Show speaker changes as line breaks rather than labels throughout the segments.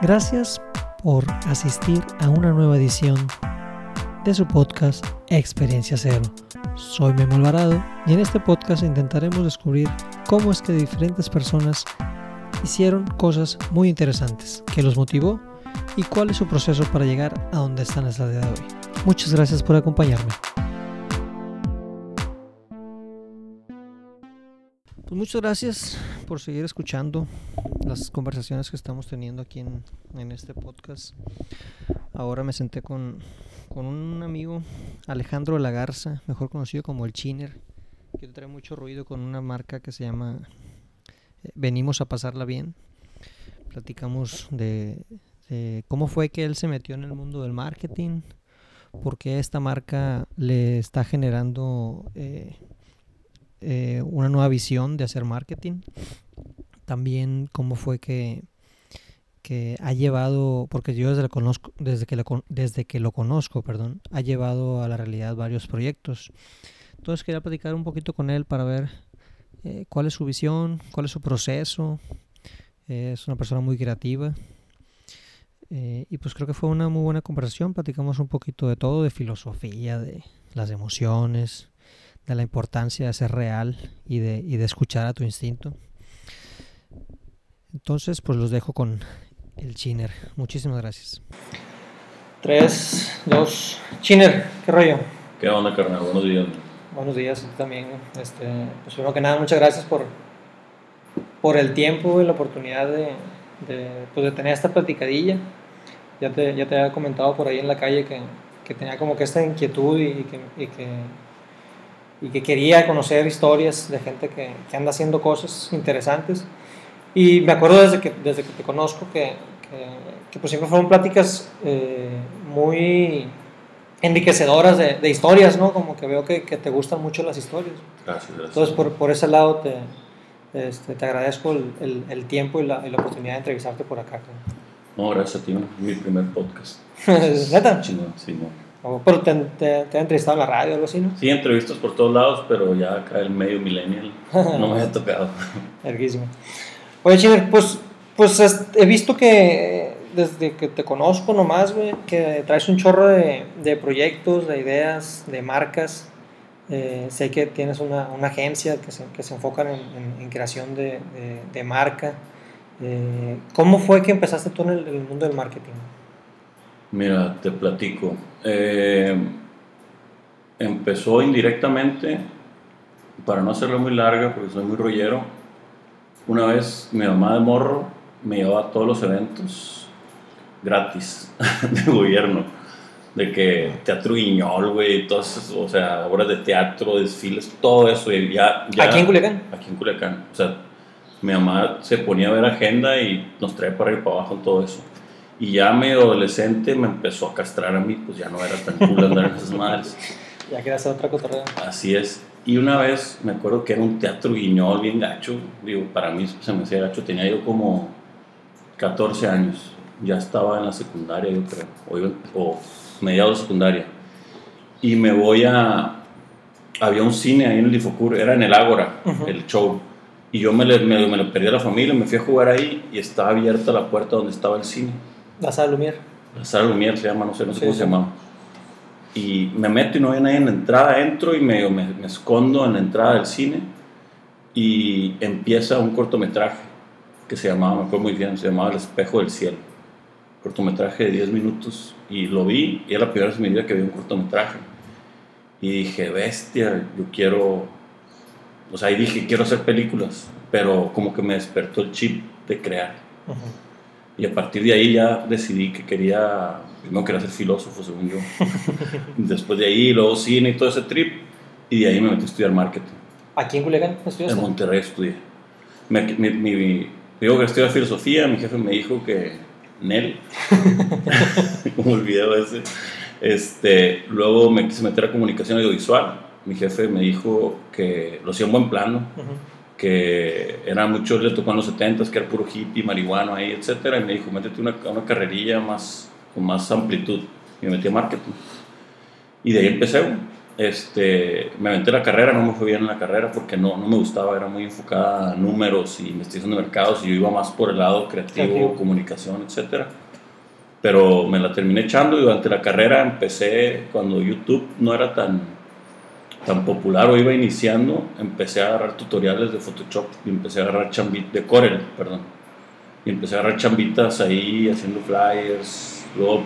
Gracias por asistir a una nueva edición de su podcast Experiencia Cero. Soy Memo Alvarado y en este podcast intentaremos descubrir cómo es que diferentes personas hicieron cosas muy interesantes, qué los motivó y cuál es su proceso para llegar a donde están hasta el día de hoy. Muchas gracias por acompañarme. Pues muchas gracias por seguir escuchando las conversaciones que estamos teniendo aquí en, en este podcast. Ahora me senté con, con, un amigo, Alejandro de la Garza, mejor conocido como el Chiner, que trae mucho ruido con una marca que se llama eh, Venimos a pasarla bien. Platicamos de, cómo fue que él se metió en el mundo del marketing, por qué esta marca le está generando eh, eh, una nueva visión de hacer marketing también cómo fue que, que ha llevado, porque yo desde, conozco, desde, que lo, desde que lo conozco, perdón, ha llevado a la realidad varios proyectos. Entonces quería platicar un poquito con él para ver eh, cuál es su visión, cuál es su proceso. Eh, es una persona muy creativa. Eh, y pues creo que fue una muy buena conversación. Platicamos un poquito de todo, de filosofía, de las emociones, de la importancia de ser real y de, y de escuchar a tu instinto. Entonces, pues los dejo con el Chiner. Muchísimas gracias. 3, 2, Chiner, ¿qué rollo?
¿Qué onda, carnal? Buenos días.
Buenos días también. Este, pues primero que nada, muchas gracias por, por el tiempo y la oportunidad de, de, pues de tener esta platicadilla. Ya te, ya te había comentado por ahí en la calle que, que tenía como que esta inquietud y que, y que, y que quería conocer historias de gente que, que anda haciendo cosas interesantes. Y me acuerdo desde que, desde que te conozco que, que, que pues siempre fueron pláticas eh, muy enriquecedoras de, de, historias, ¿no? Como que veo que, que, te gustan mucho las historias.
Gracias, gracias.
Entonces, por, por ese lado, te, este, te agradezco el, el, el tiempo y la, y la, oportunidad de entrevistarte por acá.
No, gracias a ti, mi primer podcast.
¿Neta?
Sí, no.
Oh, pero te, te, te han entrevistado en la radio o algo así, ¿no?
Sí, entrevistas por todos lados, pero ya acá el medio millennial no me ha tocado.
Erguísimo. Oye, Chiner, pues, pues he visto que desde que te conozco nomás, güey, que traes un chorro de, de, proyectos, de ideas, de marcas. Eh, sé que tienes una, una agencia que se, que se enfocan en, en, en creación de, de, marca. Eh, ¿Cómo fue que empezaste tú en el, en el, mundo del marketing?
Mira, te platico. Eh, empezó indirectamente, para no hacerlo muy larga, porque soy muy rollero, una vez mi mamá de morro me llevaba a todos los eventos gratis del gobierno. De que teatro guiñol, güey, todas o sea, obras de teatro, desfiles, todo eso. Y ya, ya,
¿Aquí en Culiacán?
Aquí en Culiacán. O sea, mi mamá se ponía a ver agenda y nos traía para ir para abajo en todo eso. Y ya medio adolescente me empezó a castrar a mí, pues ya no era tan cool andar en esas madres.
Ya quería hacer otra cotorreo.
Así es. Y una vez me acuerdo que era un teatro guiñol bien gacho. Digo, para mí se me hacía gacho. Tenía yo como 14 años. Ya estaba en la secundaria, yo creo. O, o mediados de secundaria. Y me voy a. Había un cine ahí en el Difocur, era en el Ágora, uh -huh. el show. Y yo me, le, me, me lo perdí a la familia, me fui a jugar ahí y estaba abierta la puerta donde estaba el cine.
La sala Lumière.
La sala Lumière se llama, no sé, no sé sí, cómo sí. se llamaba y me meto y no hay nadie en la entrada, entro y me, me, me, escondo en la entrada del cine y empieza un cortometraje que se llamaba, me acuerdo muy bien, se llamaba El espejo del cielo. Cortometraje de 10 minutos y lo vi y era la primera vez en mi vida que vi un cortometraje. Y dije, bestia, yo quiero, o sea, y dije, quiero hacer películas, pero como que me despertó el chip de crear. Uh -huh. Y a partir de ahí ya decidí que quería primero quería ser filósofo, según yo. Después de ahí, luego cine y todo ese trip. Y de ahí me metí a estudiar marketing.
¿Aquí en Culiacán estudiaste?
En Monterrey estudié. Me, mi, mi, mi, digo que estudié filosofía, mi jefe me dijo que Nel, como el video ese. Este, luego me quise meter a comunicación audiovisual. Mi jefe me dijo que lo hacía en buen plano, uh -huh. que era mucho, le tocó en los 70 que era puro hippie, marihuana ahí, etcétera. Y me dijo, métete una, una carrerilla más con más amplitud. Me metí a marketing. Y de ahí empecé. este, me aventé la carrera, no me fue bien en la carrera porque no, no me gustaba, era muy enfocada a números y investigación de mercados y yo iba más por el lado creativo,
Creativo.
comunicación, etc. Pero me la terminé echando y durante la carrera empecé, cuando YouTube no era tan, tan popular o iba iniciando, empecé a agarrar tutoriales de Photoshop y empecé a agarrar chambitas, de Corel, perdón. Y empecé a agarrar chambitas ahí, haciendo flyers, luego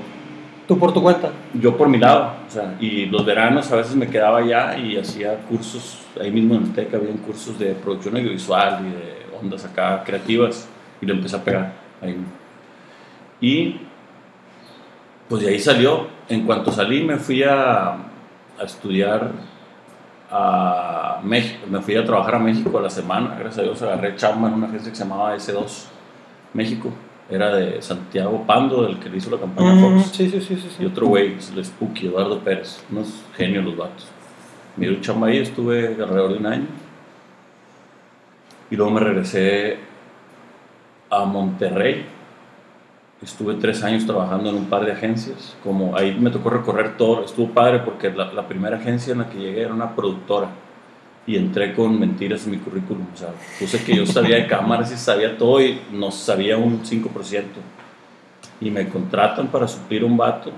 Tú por tu cuenta.
yo por mi lado, o sea, y los veranos a veces me quedaba allá y hacía cursos, ahí mismo en el TEC había cursos de producción audiovisual y de ondas acá creativas y lo empecé a pegar ahí. Y pues de ahí salió, en cuanto salí me fui a, a estudiar a México, me fui a trabajar a México a la semana, gracias a Dios agarré chamba en una agencia que se llamaba S2 México, era de Santiago Pando, del que le hizo la campaña
Mm,
Fox.
sí, sí, sí, sí. sí.
Y otro güey, el Spooky, Eduardo Pérez. Unos genios los vatos. Me dio chamba ahí, estuve alrededor de un año. Y luego me regresé a Monterrey. Estuve tres años trabajando en un par de agencias. Como ahí me tocó recorrer todo. Estuvo padre porque la, la primera agencia en la que llegué era una productora. Y entré con mentiras en mi currículum. O sea, puse que yo sabía de cámaras y sabía todo y no sabía un 5%. Y me contratan para suplir un vato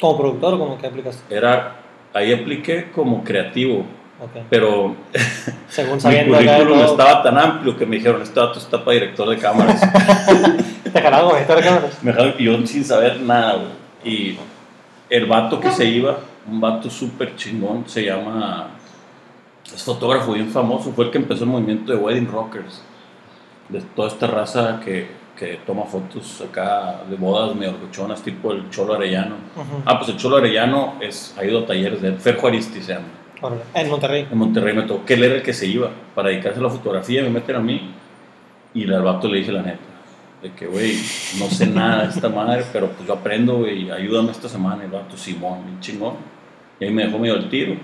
Como productor o como que aplicaste.
era ahí apliqué como creativo
Ok.
pero
Según
mi currículum
todo.
estaba tan amplio que me dijeron este dato está para director de cámaras
Te jalaron como editor de cámaras.
me dejaron y yo sin saber nada güey. y el vato que se iba un vato súper chingón se llama es fotógrafo bien famoso fue el que empezó el movimiento de Wedding Rockers de toda esta raza que, que toma fotos acá de bodas medio locochonas tipo el Cholo Arellano
Ujú.
ah pues el Cholo Arellano es, ha ido a talleres de Fer Juaristi se llama.
En Monterrey.
en Monterrey me tocó que él era el que se iba para dedicarse a la fotografía, me meten a mí y al vato le dije la neta, de que güey, no sé nada de esta madre, pero pues yo aprendo güey, ayúdame esta semana, el vato Simón, bien chingón, y ahí me dejó medio el tiro,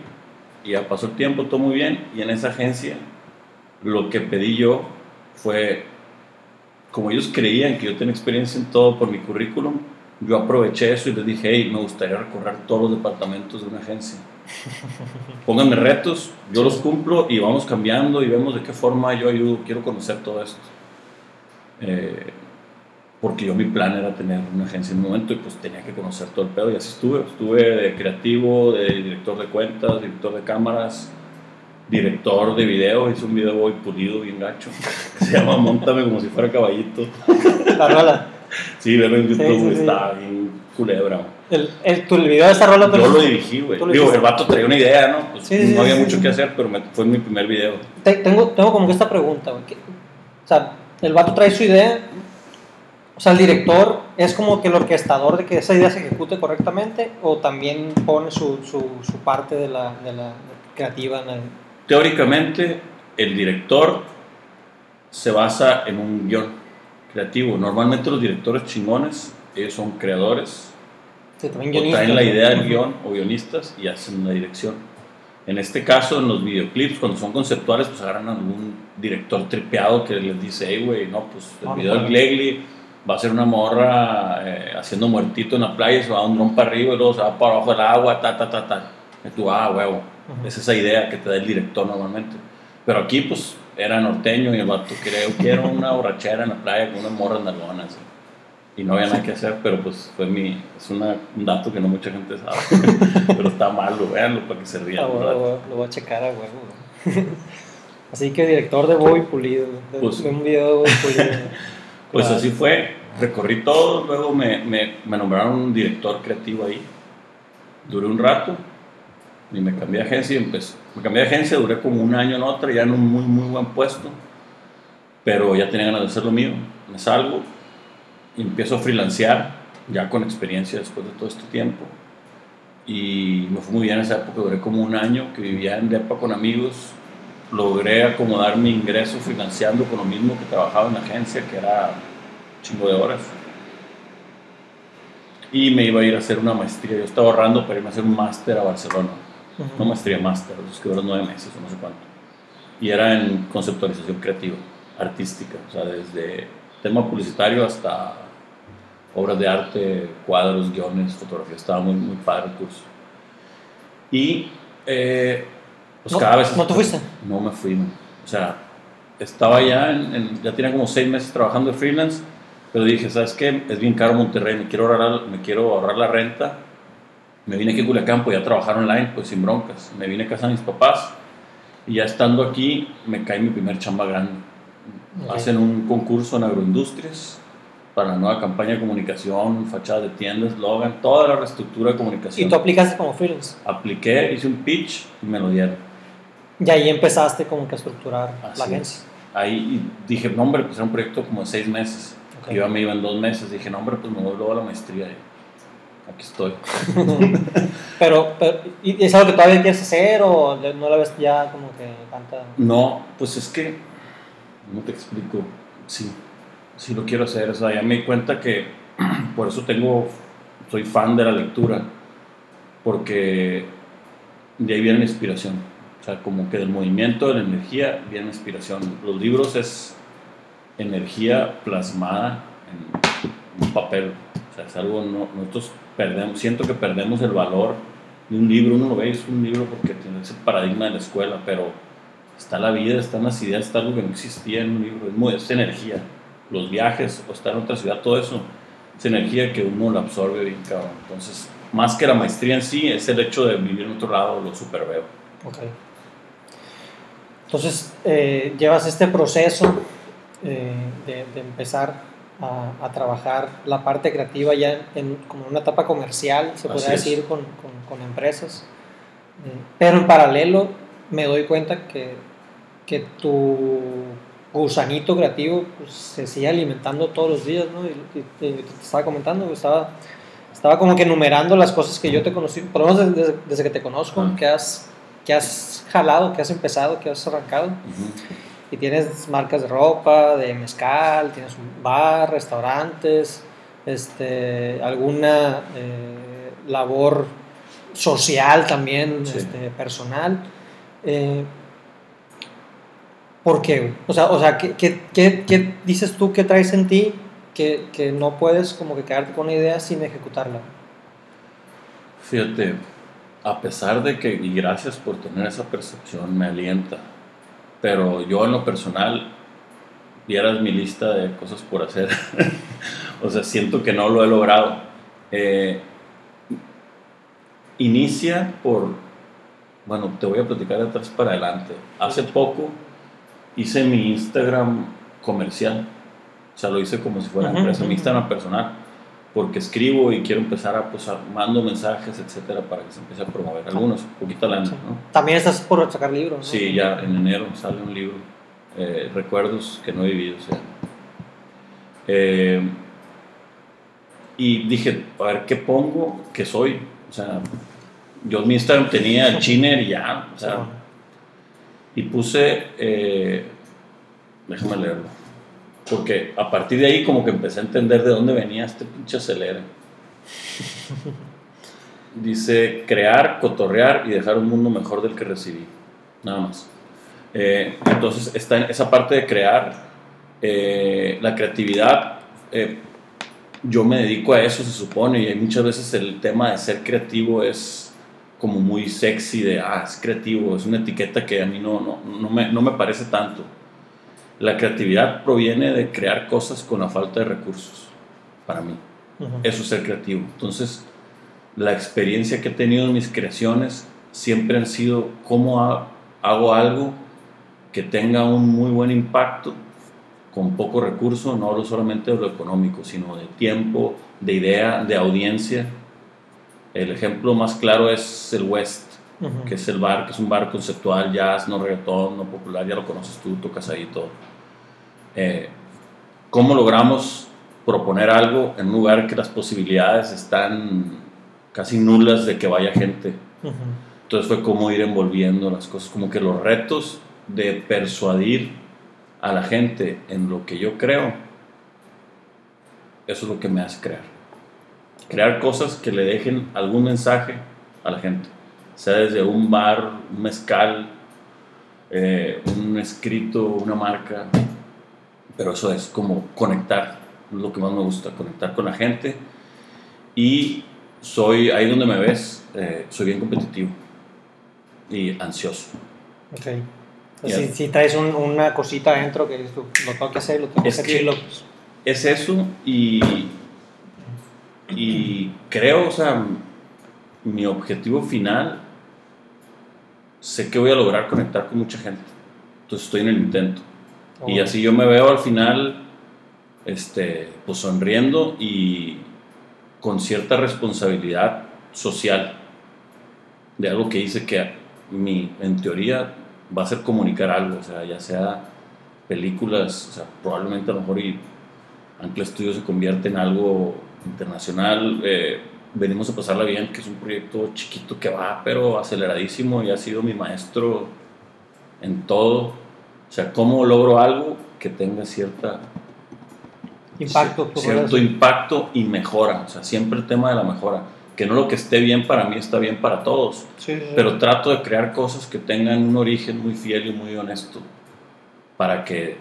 y ya pasó el tiempo, todo muy bien, y en esa agencia lo que pedí yo fue, como ellos creían que yo tenía experiencia en todo por mi currículum, yo aproveché eso y les dije, hey, me gustaría recorrer todos los departamentos de una agencia. Pónganme retos, yo los cumplo y vamos cambiando y vemos de qué forma yo ayudo. Quiero conocer todo esto. Eh, porque yo mi plan era tener una agencia en un momento y pues tenía que conocer todo el pedo y así estuve. Estuve de creativo, de director de cuentas, director de cámaras, director de video. Hice un video hoy pulido, bien gacho. que se llama Montame como si fuera caballito.
La rola.
Sí, verlo en YouTube,
Sí, sí,
está bien culebra.
El, el, tu, el video de esa rola.
Yo
pero-
lo dirigí, güey. Digo, el vato traía una idea, ¿no? Pues no había mucho que hacer, pero me- fue mi primer video.
Te- tengo, tengo como que esta pregunta, güey. O sea, el vato trae su idea. O sea, el director es como que el orquestador de que esa idea se ejecute correctamente o también pone su, su, su parte de la, de la creativa en el...
Teóricamente, el director se basa en un guion creativo. Normalmente los directores chingones, ellos son creadores,
Sí,
o traen la idea del guion o guionistas y hacen una dirección. En este caso, en los videoclips, cuando son conceptuales, pues agarran a algún director tripeado que les dice, hey, güey, no, pues el
No, no
video del
puedo".
Glegli va a ser una morra eh, haciendo muertito en la playa, se va a un dron para arriba y luego se va para abajo del agua, ta, ta, ta, ta. Y tú, ah, huevo.
Ujú.
Es esa idea que te da el director normalmente. Pero aquí, pues, era norteño y el vato quería, yo quiero una borrachera en la playa con unas morras nalgonas. Y no había nada que hacer, pero pues fue mi, es una, un dato que no mucha gente sabe. pero está malo, véanlo para que se rían.
Ah, huevo, lo voy a checar a huevo. Así que director de Bobby Pulido, de,
Pues-
de un video de Bobby Pulido.
Pues
Claro.
así fue, recorrí todo, luego me, me, me nombraron un director creativo ahí. Duré un rato y me cambié de agencia y empecé. Me cambié de agencia, duré como un año en otra, ya en un muy, muy buen puesto, pero ya tenía ganas de hacer lo mío. Me salgo y empiezo a freelancear, ya con experiencia después de todo este tiempo. Y me fue muy bien esa época, duré como un año que vivía en depa con amigos, logré acomodar mi ingreso financiando con lo mismo que trabajaba en la agencia, que era un chingo de horas. Y me iba a ir a hacer una maestría. Yo estaba ahorrando para irme a hacer un máster a Barcelona.
Ujú.
No maestría, máster, esos que duran nueve meses o no sé cuánto. Y era en conceptualización creativa, artística, o sea, desde tema publicitario hasta obras de arte, cuadros, guiones, fotografía. Estaba muy, muy padre el curso. Y Eh, pues
No-
cada vez...
¿no te fuiste?
No me fui, man. O sea, estaba ya, en, en- ya tenía como seis meses trabajando de freelance, pero dije, ¿sabes qué? Es bien caro Monterrey, me quiero ahorrar, me quiero ahorrar la renta. Me vine aquí a Culiacán, podía trabajar online, pues sin broncas. Me vine a casa de mis papás y ya estando aquí me cae mi primer chamba grande.
Ok.
Hacen un concurso en agroindustrias para la nueva campaña de comunicación, fachadas de tiendas, slogan, toda la reestructura de comunicación.
Y tú aplicaste como freelance.
Apliqué, hice un pitch y me lo dieron.
Y ahí empezaste como que a estructurar
Así
la
es.
agencia.
Ahí dije, no hombre, pues era un proyecto como de seis meses.
Ok.
Yo me iba en dos meses, dije, no hombre, pues me voy luego a la maestría. Y aquí estoy.
Pero, pero, ¿y ¿es algo que todavía quieres hacer o no la ves ya como que tanta...
No, pues es que, no te explico, sí, sí lo quiero hacer. O sea, ya me di cuenta que por eso tengo, soy fan de la lectura, porque de ahí viene la inspiración. O sea, como que del movimiento, de la energía, viene inspiración. Los libros es energía plasmada en un papel. O sea, es algo, no, nosotros perdemos, siento que perdemos el valor de un libro. Uno lo ve, es un libro porque tiene ese paradigma de la escuela, pero está la vida, están las ideas, está algo que no existía en un libro. Es, muy, es energía. Los viajes o estar en otra ciudad, todo eso es energía que uno la absorbe bien, cabrón. Entonces, más que la maestría en sí, es el hecho de vivir en otro lado, lo super veo.
Entonces, eh, llevas este proceso eh, de, de empezar a, a trabajar la parte creativa ya en, en como una etapa comercial, se podría decir, con, con- con empresas. Pero en paralelo me doy cuenta que, que tu gusanito creativo pues, se sigue alimentando todos los días, ¿no? Y, y te, te estaba comentando, estaba, estaba como que enumerando las cosas que yo te conocí, por lo menos desde, desde que te conozco,
Ah.
que has, que has jalado, que has empezado, que has arrancado. Y tienes marcas de ropa, de mezcal, tienes un bar, restaurantes, este, alguna eh, labor social también,
Sí.
este, personal. Eh, ¿Por qué? O sea, o sea ¿qué, qué, qué- qué dices tú que traes en ti que, que no puedes como que quedarte con una idea sin ejecutarla?
Fíjate, a pesar de que, y gracias por tener esa percepción, me alienta, pero yo en lo personal, vieras mi lista de cosas por hacer, o sea, siento que no lo he logrado. Eh, inicia por, bueno, te voy a platicar de atrás para adelante. Hace poco hice mi Instagram comercial, o sea, lo hice como si fuera
Ujú,
empresa, mi
ujú.
Instagram personal porque escribo y quiero empezar a, pues, a- mando mensajes, etcétera, para que se empiece a promover algunos, poquita lana. ¿no?
También estás por sacar libros, ¿no?
Sí, ya en enero sale un libro, eh, Recuerdos que no he vivido, se llama. Eh, y dije, a ver, ¿qué pongo que soy? O sea, yo en mi Instagram tenía el chiner y ya, o sea, y puse, eh, déjame leerlo, porque a partir de ahí como que empecé a entender de dónde venía este pinche acelere. Dice, crear, cotorrear y dejar un mundo mejor del que recibí. Nada más. Eh, entonces está en esa parte de crear, eh, la creatividad, eh, yo me dedico a eso, se supone, y muchas veces el tema de ser creativo es como muy sexy, de, ah, es creativo, es una etiqueta que a mí no, no, no, me, no me parece tanto. La creatividad proviene de crear cosas con la falta de recursos, para mí. Eso es ser creativo. Entonces, la experiencia que he tenido en mis creaciones siempre han sido cómo ha- hago algo que tenga un muy buen impacto con poco recurso, no hablo solamente de lo económico, sino de tiempo, de idea, de audiencia. El ejemplo más claro es el West, Que es el bar, que es un bar conceptual, jazz, no reggaetón, no popular, ya lo conoces tú, tocas ahí todo. Eh, ¿Cómo logramos proponer algo en un lugar que las posibilidades están casi nulas de que vaya gente?
Ujú.
Entonces fue como ir envolviendo las cosas, como que los retos de persuadir a la gente en lo que yo creo, eso es lo que me hace crear. Crear cosas que le dejen algún mensaje a la gente, sea desde un bar, un mezcal, eh, un escrito, una marca, pero eso es como conectar, es lo que más me gusta, conectar con la gente y soy, ahí donde me ves, eh, soy bien competitivo. y ansioso.
Ok. Si, si, traes un, una cosita adentro que dices tú, lo tengo que hacer, lo tengo que hacer chilo.
Es eso y, y creo, o sea, mi objetivo final, sé que voy a lograr conectar con mucha gente. Entonces estoy en el intento. Y así yo me veo al final, este, pues sonriendo y con cierta responsabilidad social de algo que hice que mi, en teoría va a ser comunicar algo, o sea, ya sea películas, o sea, probablemente a lo mejor y Ancla Studio se convierte en algo internacional. Eh, venimos a pasarla bien, que es un proyecto chiquito que va, pero aceleradísimo y ha sido mi maestro en todo. O sea, cómo logro algo que tenga cierta
impacto,
cierto impacto y mejora. O sea, siempre el tema de la mejora. Que no lo que esté bien para mí está bien para todos. Pero trato de crear cosas que tengan un origen muy fiel y muy honesto para que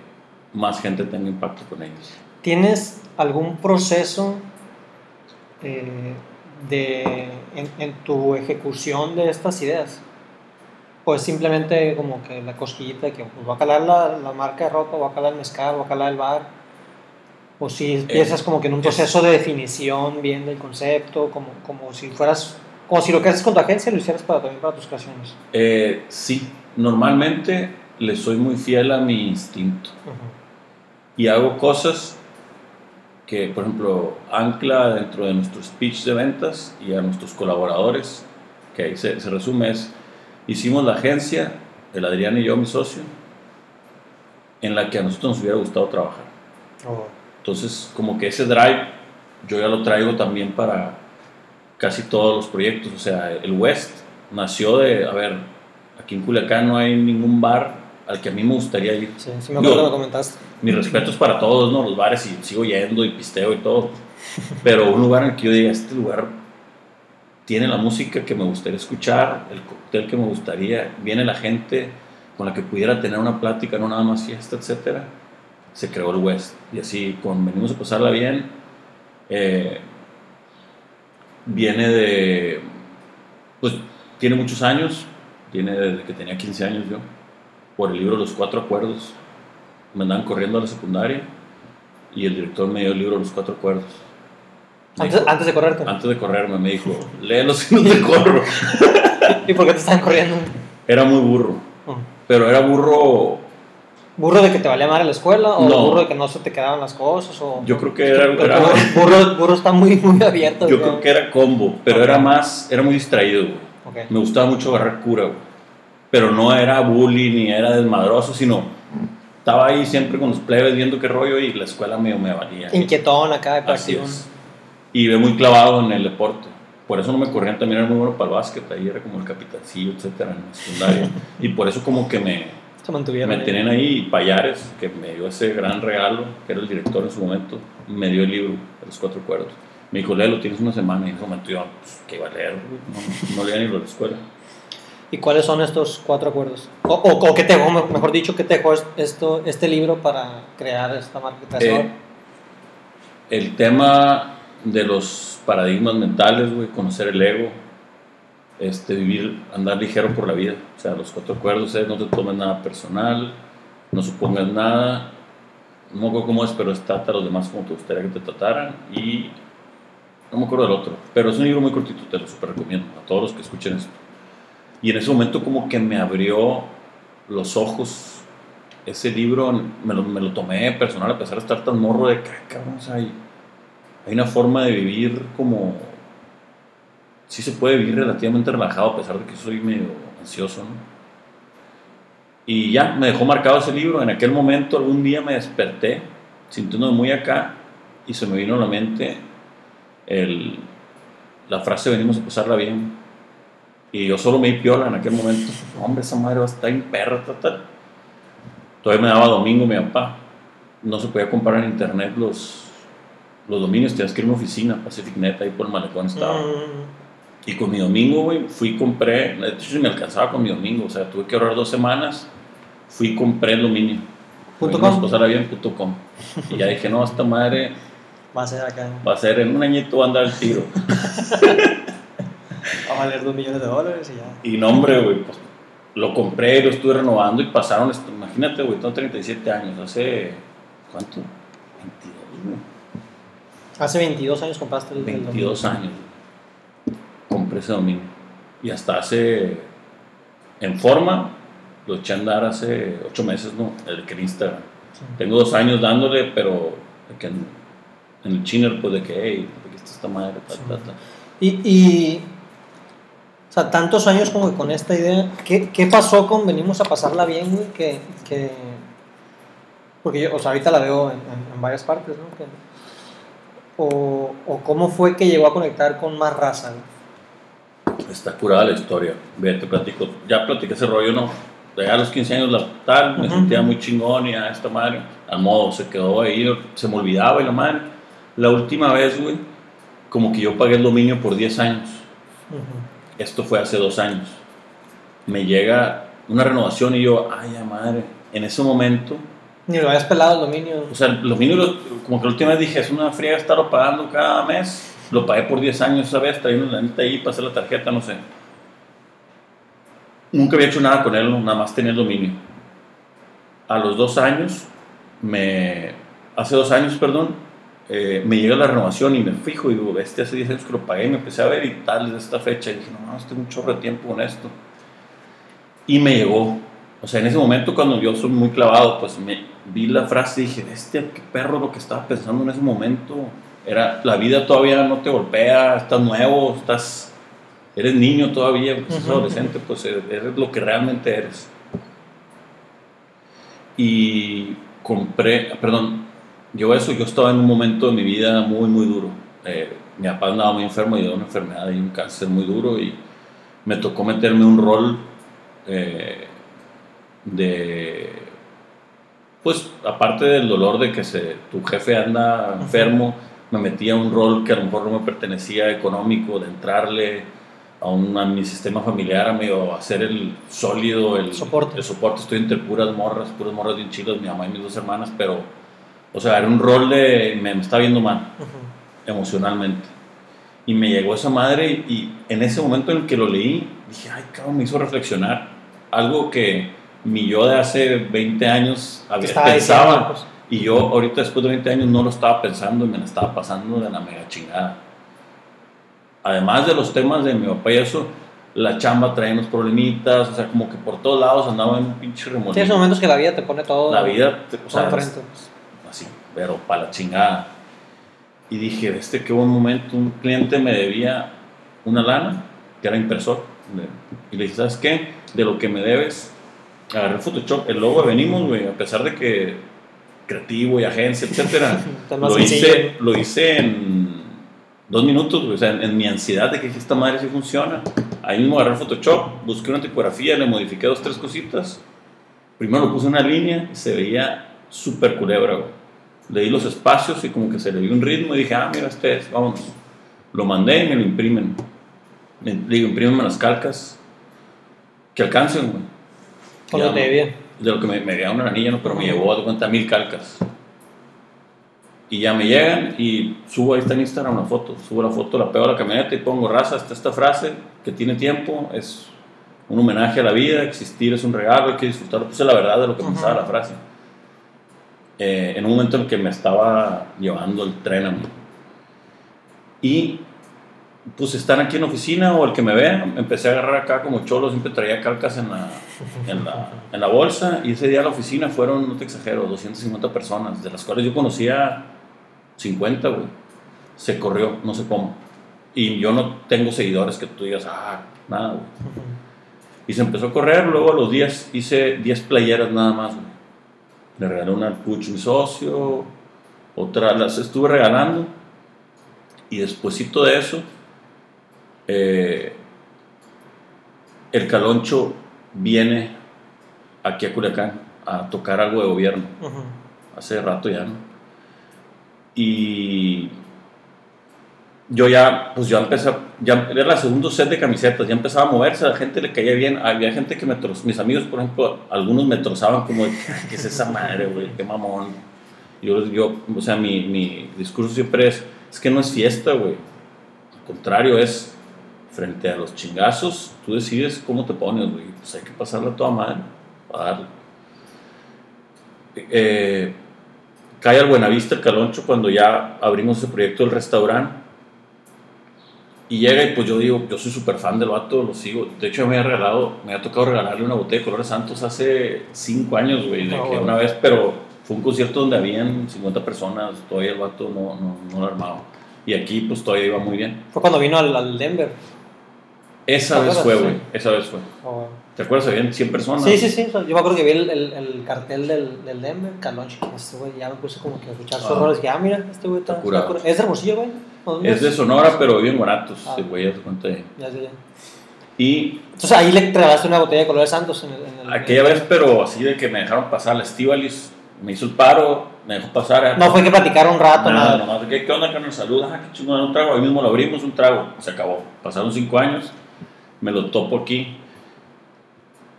más gente tenga impacto con ellos.
¿Tienes algún proceso eh, de, en, tu ejecución de estas ideas? Pues simplemente como que la cosquillita de que pues, voy a calar la, la, marca de ropa, voy a calar el mezcal, voy a calar el bar. O si empiezas como que en un proceso de definición bien del concepto, como, como si fueras, como si lo que haces con tu agencia lo hicieras para, también para tus creaciones.
Eh, sí, normalmente le soy muy fiel a mi instinto. Y hago cosas que, por ejemplo, ancla dentro de nuestro speech de ventas y a nuestros colaboradores, que ahí se, resume, es, hicimos la agencia, el Adrián y yo, mi socio, en la que a nosotros nos hubiera gustado trabajar. Oh. Entonces, como que ese drive yo ya lo traigo también para casi todos los proyectos. O sea, el West nació de, a ver, aquí en Culiacán no hay ningún bar al que a mí me gustaría ir.
Sí, sí me acuerdo, lo comentaste.
Mi respeto es para todos, ¿no? Los bares y sigo yendo y pisteo y todo. Pero un lugar en el que yo diga, este lugar tiene la música que me gustaría escuchar, el cóctel que me gustaría, viene la gente con la que pudiera tener una plática, no nada más fiesta, etcétera. Se creó el West. Y así, con venimos a pasarla bien, eh, viene de. Pues tiene muchos años, tiene desde que tenía 15 años yo por el libro Los Cuatro Acuerdos. Me andaban corriendo a la secundaria y el director me dio el libro Los Cuatro Acuerdos.
Antes, de correrte.
Antes de correrme, me dijo, léelo si no te corro.
¿Y por qué te estaban corriendo?
Era muy burro. Oh. Pero era burro.
¿Burro de que te valía mal a la escuela? ¿O burro de que no se te quedaban las cosas? O...
Yo creo que era.
burro, burro, está muy, muy abierto.
Yo creo que era combo, pero era más. Era muy distraído, Me gustaba mucho agarrar cura, güey pero no era bully ni era desmadroso, sino estaba ahí siempre con los plebes viendo qué rollo y la escuela medio me valía.
Inquietón acá de pasión.
Y ve muy clavado en el deporte. Por eso no me corrían, también era muy bueno para el básquet, ahí era como el capitancillo, etcétera, en la secundaria. y por eso como que me, me tenían ahí Payares, que me dio ese gran regalo, que era el director en su momento, me dio el libro los cuatro cuerdos. Me dijo, lo tienes una semana. Y en ese momento yo, pues, ¿qué iba a leer? No, no leía ni lo de la escuela.
¿Y cuáles son estos cuatro acuerdos? O, o, qué te mejor dicho, qué te esto, este libro para crear esta marca?
Eh, el tema de los paradigmas mentales, güey, conocer el ego, este, vivir, andar ligero por la vida. O sea, los cuatro acuerdos es no te tomes nada personal, no supongas nada, no me acuerdo cómo es, pero es trata los demás como te gustaría que te trataran y no me acuerdo del otro, pero es un libro muy cortito, te lo super recomiendo a todos los que escuchen esto. Y en ese momento como que me abrió los ojos. Ese libro me lo, me lo tomé personal a pesar de estar tan morro de que, cabrón, hay, hay una forma de vivir como... Sí se puede vivir relativamente relajado a pesar de que soy medio ansioso, ¿no? Y ya, me dejó marcado ese libro. En aquel momento, algún día me desperté, sintiéndome muy acá, y se me vino a la mente el, la frase venimos a pasarla bien. Y yo solo me di piola en aquel momento. Hombre, esa madre va a estar en perra, tal, Todavía me daba domingo mi papá. No se podía comprar en internet los, los dominios, tenías que ir a una oficina, Pacific Net, ahí por el malecón estaba. Mm. Y con mi domingo, güey, fui y compré, de hecho me alcanzaba con mi domingo, o sea, tuve que ahorrar dos semanas, fui y compré el dominio.
Punto com.
bien, punto com. Y ya dije, no, esta madre...
Va a ser acá.
Va a ser, en un añito va a andar el tiro.
Valer dos millones de dólares y ya.
Y no, hombre, güey, pues lo compré, lo estuve renovando y pasaron, esto, imagínate, güey, tengo 37 años, hace, ¿cuánto? 22, güey.
Hace 22 años compraste el,
22 años. Compré ese dominio. Y hasta hace, en forma, lo eché a andar hace 8 meses, ¿no? El que en Instagram. Tengo dos años dándole, pero que en, el chiner, pues de que, hey, esta madre.
Y, y, o sea, tantos años como que con esta idea, ¿qué, qué pasó con venimos a pasarla bien, güey? Que, que, porque yo, o sea, ahorita la veo en, en, varias partes, ¿no? Que, o, o, cómo fue que llegó a conectar con más raza,
Está curada la historia. Ve, te platico. Ya platiqué ese rollo, ¿no? a los 15 años la tal, me sentía muy chingón y a esta madre, al modo, se quedó ahí, se me olvidaba y la madre. La última vez, güey, como que yo pagué el dominio por 10 años. Esto fue hace dos años. Me llega una renovación y yo, ay, ya madre, en ese momento...
Ni lo habías pelado el dominio.
O sea, el dominio, como que la última vez dije, es una friega estarlo pagando cada mes. Lo pagué por 10 años esa vez, traí una lanita ahí, pasé la tarjeta, no sé Nunca había hecho nada con él, nada más tenía el dominio. A los dos años, me, hace dos años, perdón, eh, me llega la renovación y me fijo y digo, este hace 10 años que lo pagué y me empecé a ver y tal, desde esta fecha. Y dije, no, no, tengo un chorro de tiempo con esto. Y me llegó. O sea, en ese momento, cuando yo soy muy clavado, pues me vi la frase y dije, este, qué perro lo que estaba pensando en ese momento. Era, la vida todavía no te golpea, estás nuevo, estás eres niño todavía, porque eres adolescente, pues eres lo que realmente eres. Y compré, perdón, yo eso, yo estaba en un momento de mi vida muy, muy duro. Eh, mi papá andaba muy enfermo y de una enfermedad y un cáncer muy duro y me tocó meterme un rol eh, de, pues aparte del dolor de que se, tu jefe anda enfermo, me metía un rol que a lo mejor no me pertenecía económico, de entrarle, a, un, a mi sistema familiar, a medio hacer el sólido, el
soporte.
el soporte. Estoy entre puras morras, puras morras bien chidas, mi mamá y mis dos hermanas, pero, o sea, era un rol de, me, me estaba viendo mal, emocionalmente. Y me llegó esa madre y en ese momento en el que lo leí, dije, ay, cabrón, me hizo reflexionar. Algo que mi yo de hace 20 años había pensado pues. Y yo ahorita después de 20 años no lo estaba pensando y me la estaba pasando de la mega chingada además de los temas de mi papá y eso, la chamba trae unos problemitas, o sea, como que por todos lados andaba en un pinche remolino.
Tienes momentos que la vida te pone todo.
La vida, te, o sea, frente. Así, pero para la chingada. Y dije, este qué buen momento, un cliente me debía una lana, que era impresor, y le dije, ¿sabes qué? De lo que me debes, agarré Photoshop, el logo venimos, güey, a pesar de que creativo y agencia, etcétera, lo hice, lo hice en dos minutos, o sea, en, mi ansiedad de que esta madre sí funciona. Ahí mismo agarré Photoshop, busqué una tipografía, le modifiqué dos, tres cositas. Primero lo puse en una línea se veía súper culebra, güey. Leí los espacios y como que se le dio un ritmo y dije, ah, mira, este es, vámonos. Lo mandé y me lo imprimen. Le digo, imprímenme las calcas que alcancen, güey.
¿Cuánto te bien?
De lo que me, me dio una anilla, ¿no? pero me llevó a cuenta mil calcas. Y ya me llegan y subo ahí está en Instagram una foto. Subo la foto, la pego a la camioneta y pongo raza hasta esta frase que tiene tiempo. Es un homenaje a la vida, existir es un regalo, hay que disfrutarlo. Puse la verdad de lo que pensaba la frase. Eh, en un momento en que me estaba llevando el tren a mí. Y pues están aquí en la oficina o el que me vea, empecé a agarrar acá como cholo, siempre traía calcas en la, en la, en la bolsa y ese día a la oficina fueron, no te exagero, 250 personas, de las cuales yo conocía 50, güey. Se corrió, no sé cómo. Y yo no tengo seguidores que tú digas, ah, nada, güey. Y se empezó a correr, luego a los días hice 10 playeras nada más, güey. Le regalé una al Puch, mi socio, otra las estuve regalando. Y despuésito de eso, eh, el Caloncho viene aquí a Culiacán a tocar algo de gobierno. Hace rato ya, ¿no? Y yo ya, pues ya empecé, ya era la segundo set de camisetas, ya empezaba a moverse, la gente le caía bien, había gente que me trozaba, mis amigos, por ejemplo, algunos me trozaban como, ¿qué es esa madre, güey? ¿Qué mamón? Yo, yo, o sea, mi, mi discurso siempre es, es que no es fiesta, güey. Al contrario, es frente a los chingazos, tú decides cómo te pones, güey. Pues hay que pasarla toda madre para darle. Eh, cae al Buenavista el Caloncho cuando ya abrimos ese proyecto del restaurante. Y llega y pues yo digo, yo soy súper fan del vato, lo sigo. De hecho, me ha regalado, me ha tocado regalarle una botella de Colores Santos hace cinco años, güey. De
Ah,
que
bueno.
una vez, pero fue un concierto donde habían 50 personas, todavía el vato no, no, no lo armaba. Y aquí pues todavía iba muy bien.
Fue cuando vino al, al Denver.
Esa
¿Te
vez fue, güey, esa vez fue.
Oh.
¿Te acuerdas? Habían 100 personas.
Sí, sí, sí. Yo me acuerdo que vi el, el, el cartel del, del Denver, Caloncho. Este güey, ya me puse como que a escuchar sus
Ah.
roles. Dije, ah, mira, este güey está. Es Hermosillo, güey. ¿O dónde
Es de Sonora, pero vive en Guanatos,
Ah.
güey, ya te conté.
Ya sé, ya.
Y
Entonces ahí le regalaste una botella de colores santos en el. En el
aquella vez, pero así de que me dejaron pasar la Estivalis, me hizo el paro, me dejó pasar.
No fue que platicaron un rato,
nada,
nada.
nomás, ¿qué, ¿qué onda, carnal? Salud, ah, qué chingón, un trago, ahí mismo lo abrimos, un trago, se acabó. Pasaron cinco años, me lo topo aquí,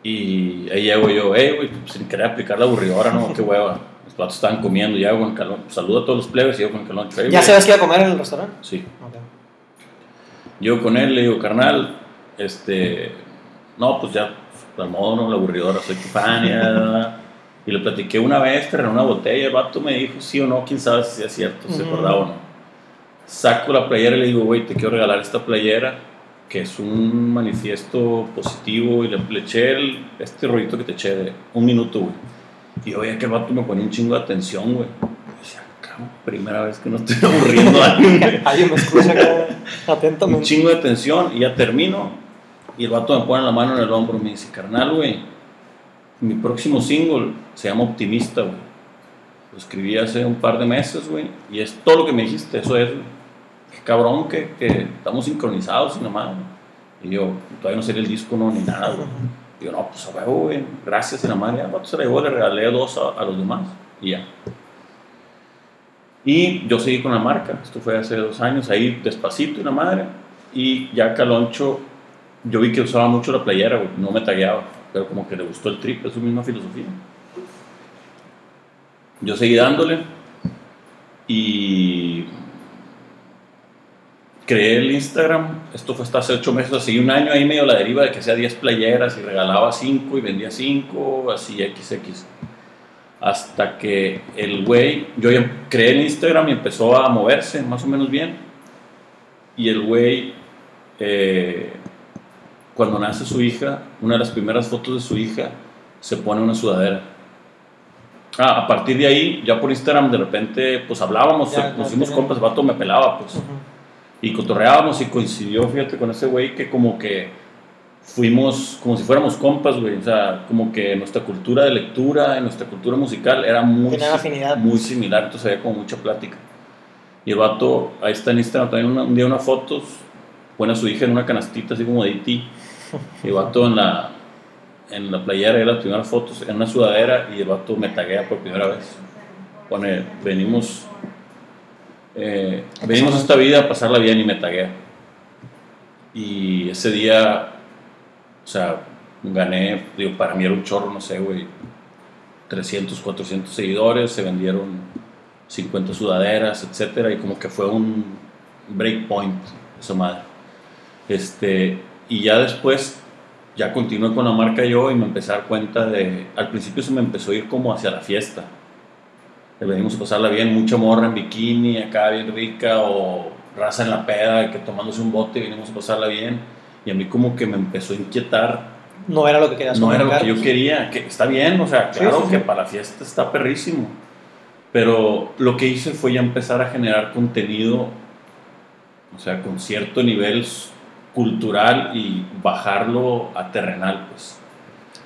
y ahí llego yo, eh, güey, sin querer aplicar la aburridora, no, qué hueva. Los platos estaban comiendo, y hago con calón, saludo a todos los plebes, y yo con calón. "Ey,
¿Ya
güey".
sabes que iba a comer en el restaurante?
Sí.
Ok.
Yo con él le digo, carnal, este, no, pues ya, al modo, no, la aburridora, soy tu fan, ya, y le platiqué una vez, te regalé una botella, el vato me dijo sí o no, quién sabe si es cierto, se acordaba o no. Saco la playera y le digo, güey, te quiero regalar esta playera, que es un manifiesto positivo, y le, le eché el- este rollito que te eché de un minuto, güey. Y oye, que el vato me ponía un chingo de atención, güey. Yo decía, cabrón, primera vez que no estoy aburriendo a alguien,
me escucha acá
un
atentamente.
chingo de tensión y ya termino. Y el vato me pone la mano en el hombro y me dice, carnal, güey, mi próximo single se llama Optimista, güey. Lo escribí hace un par de meses, güey. Y es todo lo que me dijiste, eso es, güey. Qué cabrón que, que estamos sincronizados y nada más. Y yo, todavía no sería el disco, no, ni nada, güey. Yo, no, pues a huevo, güey, gracias y nada más. Ya, se la llevó, le regalé dos a, los demás. Y ya. Y yo seguí con la marca, esto fue hace dos años, ahí despacito y la madre. Y ya Caloncho, yo vi que usaba mucho la playera, no me tagueaba, pero como que le gustó el trip, es su misma filosofía. Yo seguí dándole y creé el Instagram, esto fue hasta hace ocho meses, así un año ahí medio la deriva de que hacía 10 playeras y regalaba 5 y vendía 5, así XX. Hasta que el güey, yo ya creé el Instagram y empezó a moverse más o menos bien. Y el güey, eh, cuando nace su hija, una de las primeras fotos de su hija, se pone una sudadera. Ah, a partir de ahí, ya por Instagram de repente, pues hablábamos,
Ya,
nos hicimos compas, el vato me pelaba, pues.
Ujú.
Y cotorreábamos y coincidió, fíjate, con ese güey que como que fuimos como si fuéramos compas, güey. O sea, como que nuestra cultura de lectura, en nuestra cultura musical era muy,
afinidad.
muy similar, entonces había como mucha plática. Y el vato, ahí está en Instagram también una- un día unas fotos, pone a su hija en una canastita así como de E.T. Y el vato en la, en la playera, era las primeras fotos, en una sudadera y el vato me taguea por primera vez. Pone, venimos, eh, venimos a esta vida a pasarla bien y me taguea. Y ese día, o sea, gané, digo, para mí era un chorro, no sé, güey, 300, 400 seguidores, se vendieron 50 sudaderas, etcétera, y como que fue un breakpoint, esa madre. Este, y ya después, ya continué con la marca yo y me empecé a dar cuenta de, al principio se me empezó a ir como hacia la fiesta. Venimos a pasarla bien, mucha morra en bikini, acá bien rica, o raza en la peda, que tomándose un bote venimos a pasarla bien. Y a mí como que me empezó a inquietar
No era lo que querías
no era lo que yo quería, que está bien, o sea, claro
sí, sí.
que para la fiesta está perrísimo, pero lo que hice fue ya empezar a generar contenido, o sea, con cierto nivel cultural y bajarlo a terrenal, pues.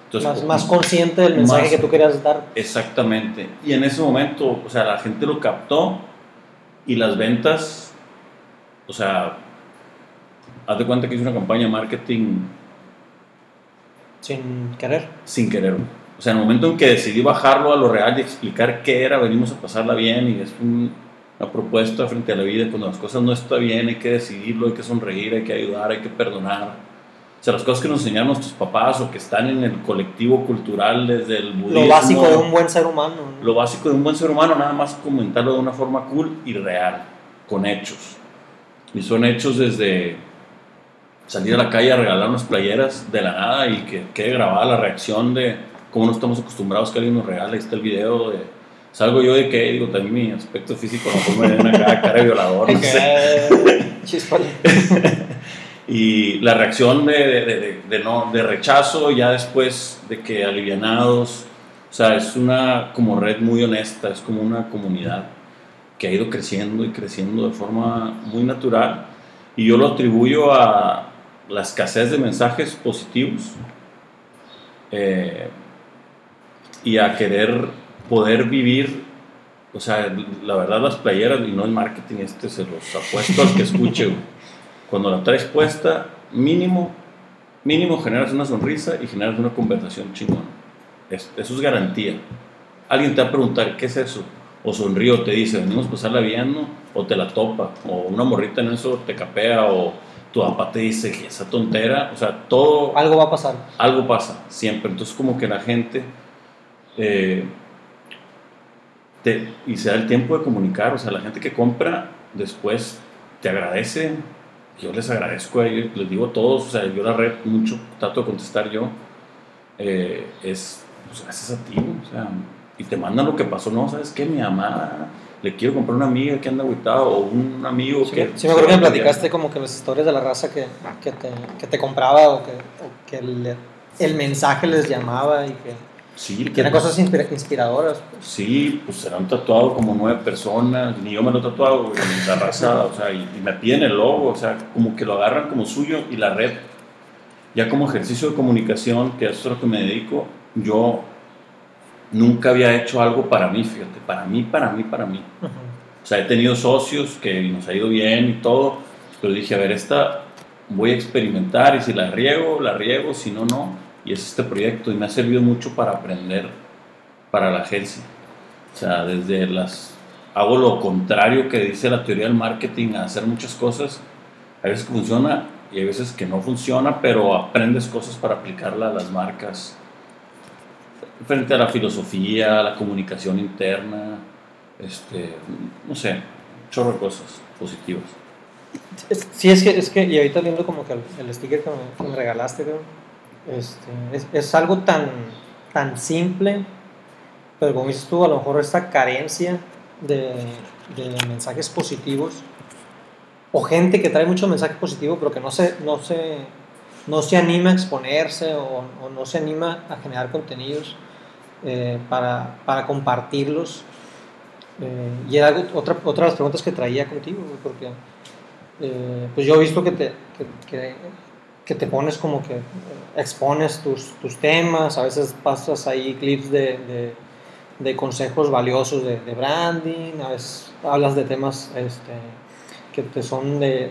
Entonces,
Más, más consciente del mensaje
Más-
que tú querías dar.
Exactamente. Y en ese momento, o sea, la gente lo captó y las ventas, o sea, haz de cuenta que hice una campaña de marketing
Sin querer.
sin querer. O sea, en el momento en que decidí bajarlo a lo real y explicar qué era, venimos a pasarla bien y es un- una propuesta frente a la vida, cuando las cosas no están bien hay que decidirlo, hay que sonreír, hay que ayudar, hay que perdonar. O sea, las cosas que nos enseñaron nuestros papás o que están en el colectivo cultural desde el budismo.
Lo básico de un buen ser humano. ¿no?
Lo básico de un buen ser humano, nada más comentarlo de una forma cool y real, con hechos. Y son hechos desde salir a la calle a regalar unas playeras de la nada y que quede grabada la reacción de cómo no estamos acostumbrados que alguien nos regale. Ahí está el video de. Salgo yo de que, digo, también mi aspecto físico no me una cara, cara de violador, no sé. y la reacción de, de, de, no, de rechazo, ya después de que alivianados, o sea, es una como red muy honesta, es como una comunidad que ha ido creciendo y creciendo de forma muy natural. Y yo lo atribuyo a la escasez de mensajes positivos eh, y a querer poder vivir, o sea, la verdad las playeras, y no el marketing, este se los apuesto al que escuche, cuando la traes puesta, mínimo, mínimo generas una sonrisa y generas una conversación chingona. eso es garantía. Alguien te va a preguntar, ¿qué es eso? O sonrío, te dice, venimos a pasarla bien, ¿no? o te la topa, o una morrita en eso te capea, o tu papá te dice que esa tontera, o sea, todo...
Algo va a pasar.
Algo pasa, siempre. Entonces como que la gente... Eh, te, y se da el tiempo de comunicar, o sea, la gente que compra después te agradece, yo les agradezco a ellos, les digo a todos, o sea, yo la red mucho, trato de contestar yo, eh, es pues, gracias a ti, o sea, y te mandan lo que pasó, no, ¿sabes qué? Mi amada le quiero comprar una amiga que anda agüitado o un amigo que...
Sí, me acuerdo que me platicaste como que las historias de la raza que, que, te, que te, compraba o que, que el, el, mensaje les llamaba y que...
Sí,
que eran cosas inspiradoras.
Pues. Sí, pues se han tatuado como nueve personas, ni yo me lo he tatuado, la raza, o sea, y, y, me piden el logo, o sea, como que lo agarran como suyo y la red, ya como ejercicio de comunicación, que es a lo que me dedico, yo nunca había hecho algo para mí, fíjate, para mí, para mí, para mí. O sea, he tenido socios que nos ha ido bien y todo, pero dije, a ver, esta voy a experimentar y si la riego, la riego, si no, no. Y es este proyecto y me ha servido mucho para aprender para la agencia. O sea, desde las... Hago lo contrario que dice la teoría del marketing, a hacer muchas cosas. A veces funciona y a veces que no funciona, pero aprendes cosas para aplicarla a las marcas frente a la filosofía, la comunicación interna, este, no sé, chorro de cosas positivas.
Sí, es que, es que y ahorita viendo como que el, sticker que me, regalaste, este, es, es, algo tan, tan simple, pero como dices tú, a lo mejor esta carencia de, de mensajes positivos, o gente que trae mucho mensaje positivo, pero que no se, no se, no se anima a exponerse o, no se anima a generar contenidos eh, para, para, compartirlos. Eh, y era otra, otra de las preguntas que traía contigo, porque eh, pues yo he visto que te, que, te pones como que expones tus, tus, temas, a veces pasas ahí clips de, de, de consejos valiosos de, de, branding, a veces hablas de temas este, que te son de,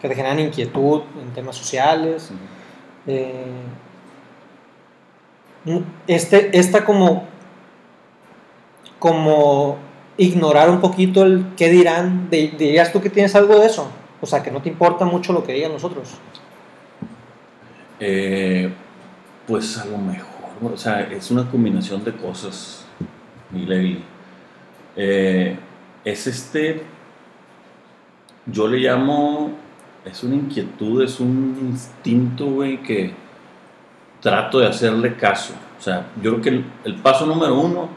que te generan inquietud en temas sociales este, esta como, como ignorar un poquito el qué dirán, dirías tú que tienes algo de eso, o sea, que no te importa mucho lo que digan nosotros.
Eh, pues a lo mejor, o sea, es una combinación de cosas, mi eh, es este, yo le llamo, es una inquietud, es un instinto, güey, que trato de hacerle caso. O sea, yo creo que el, paso número uno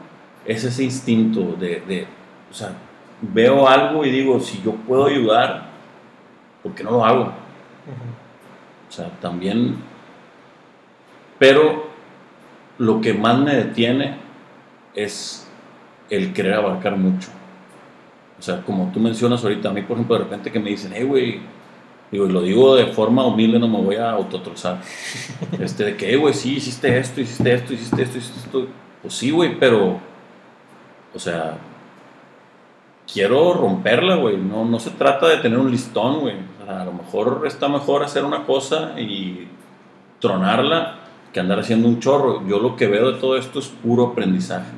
es ese instinto de, de, o sea, veo algo y digo, si yo puedo ayudar, ¿por qué no lo hago? O sea, también, pero lo que más me detiene es el querer abarcar mucho. O sea, como tú mencionas ahorita, a mí, por ejemplo, de repente que me dicen, hey, güey, Digo, y lo digo de forma humilde, no me voy a autotrozar. Este, de que, güey, sí, hiciste esto, hiciste esto, hiciste esto, hiciste esto. Pues sí, güey, pero, o sea, quiero romperla, güey. No, no se trata de tener un listón, güey. a lo mejor está mejor hacer una cosa y tronarla que andar haciendo un chorro. Yo lo que veo de todo esto es puro aprendizaje.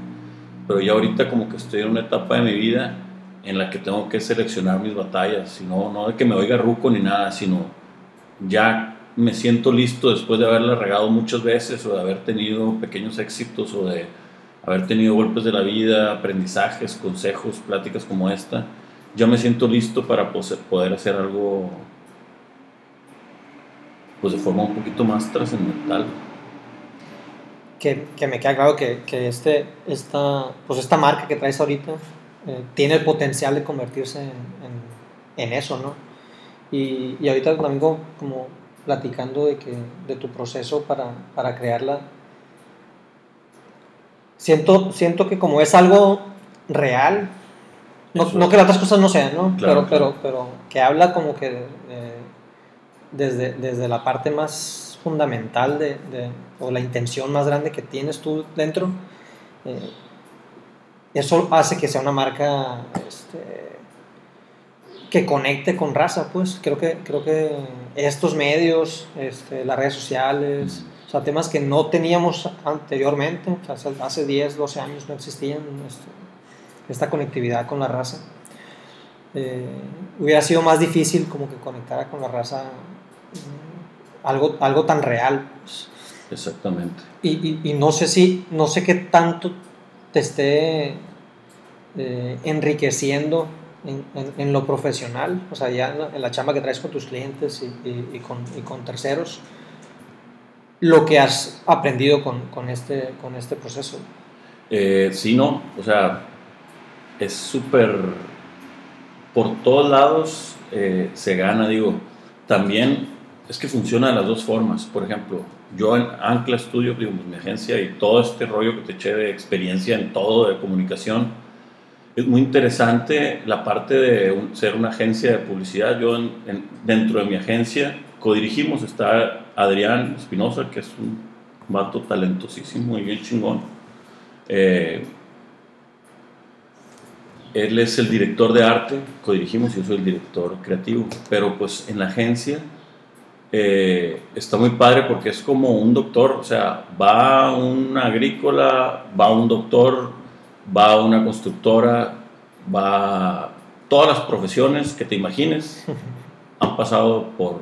Pero ya ahorita como que estoy en una etapa de mi vida en la que tengo que seleccionar mis batallas, sino, no de que me oiga ruco ni nada, sino ya me siento listo después de haberla regado muchas veces o de haber tenido pequeños éxitos o de haber tenido golpes de la vida, aprendizajes, consejos, pláticas como esta, ya me siento listo para poder hacer algo pues de forma un poquito más trascendental.
Que, que, me queda claro que, que, este, esta, pues esta marca que traes ahorita eh, tiene el potencial de convertirse en, en, en eso, ¿no? Y, y, ahorita también como, como, platicando de, que, de tu proceso para, para crearla, siento, siento que como es algo real, no, no, que las otras cosas no sean, ¿no?
Claro,
pero,
claro.
pero, pero que habla como que eh, desde, desde la parte más fundamental de, o la intención más grande que tienes tú dentro, eh, eso hace que sea una marca este, que conecte con raza, pues creo que, creo que estos medios, este, las redes sociales, o temas que no teníamos anteriormente, hace 10, 12 años no existían este, esta conectividad con la raza. Eh, hubiera sido más difícil como que conectara con la raza algo, algo tan real. Pues.
Exactamente.
Y, y, y, no sé si, no sé qué tanto te esté eh, enriqueciendo en, en, en, lo profesional, o sea, ya en la, chamba que traes con tus clientes y, y con, con, terceros, lo que has aprendido con, con este, con este proceso.
Eh, sí, no, o sea, es súper, por todos lados eh, se gana, digo, también es que funciona de las dos formas. Por ejemplo, yo en Ancla Studio, digo, mi agencia y todo este rollo que te eché de experiencia en todo de comunicación, es muy interesante la parte de ser una agencia de publicidad. Yo en, en, dentro de mi agencia codirigimos, está Adrián Espinosa, que es un vato talentosísimo y bien chingón. Eh, él es el director de arte, codirigimos, yo soy el director creativo, pero pues en la agencia eh, está muy padre porque es como un doctor, o sea, va un agrícola, va un doctor, va una constructora, va todas las profesiones que te imagines han pasado por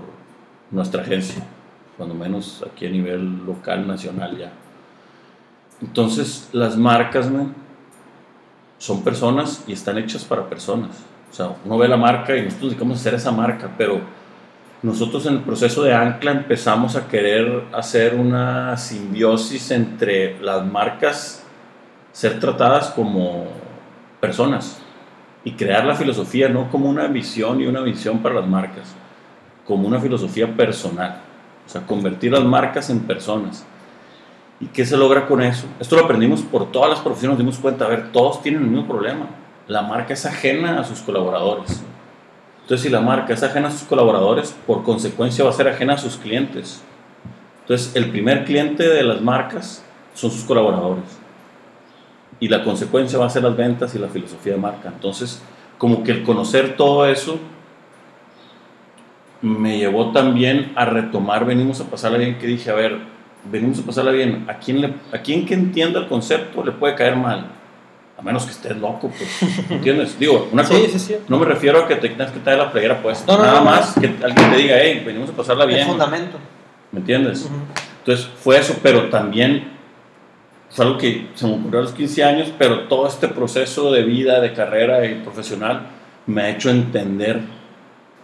nuestra agencia, cuando menos aquí a nivel local, nacional ya. Entonces las marcas, man, son personas y están hechas para personas. O sea, uno ve la marca y nosotros dedicamos a hacer esa marca, pero nosotros en el proceso de Ancla empezamos a querer hacer una simbiosis entre las marcas, ser tratadas como personas y crear la filosofía no como una visión y una visión para las marcas, como una filosofía personal. O sea, convertir las marcas en personas. ¿Y qué se logra con eso? Esto lo aprendimos por todas las profesiones, nos dimos cuenta, a ver, todos tienen el mismo problema. La marca es ajena a sus colaboradores. Entonces, si la marca es ajena a sus colaboradores, por consecuencia va a ser ajena a sus clientes. Entonces, el primer cliente de las marcas son sus colaboradores. Y la consecuencia va a ser las ventas y la filosofía de marca. Entonces, como que el conocer todo eso me llevó también a retomar, venimos a pasarla bien, que dije, a ver, venimos a pasarla bien, ¿a quien, le, a quien que entienda el concepto le puede caer mal? A menos que estés loco, pues, ¿entiendes? Digo, una
sí,
cosa,
sí, sí.
no me refiero a que te tengas que traer la playera puesta,
No, no,
nada
no,
más que alguien te diga, hey, venimos a pasarla bien,
El fundamento.
¿me entiendes?
Ujú.
Entonces fue eso, pero también fue algo que se me ocurrió a los 15 años, pero todo este proceso de vida, de carrera y profesional me ha hecho entender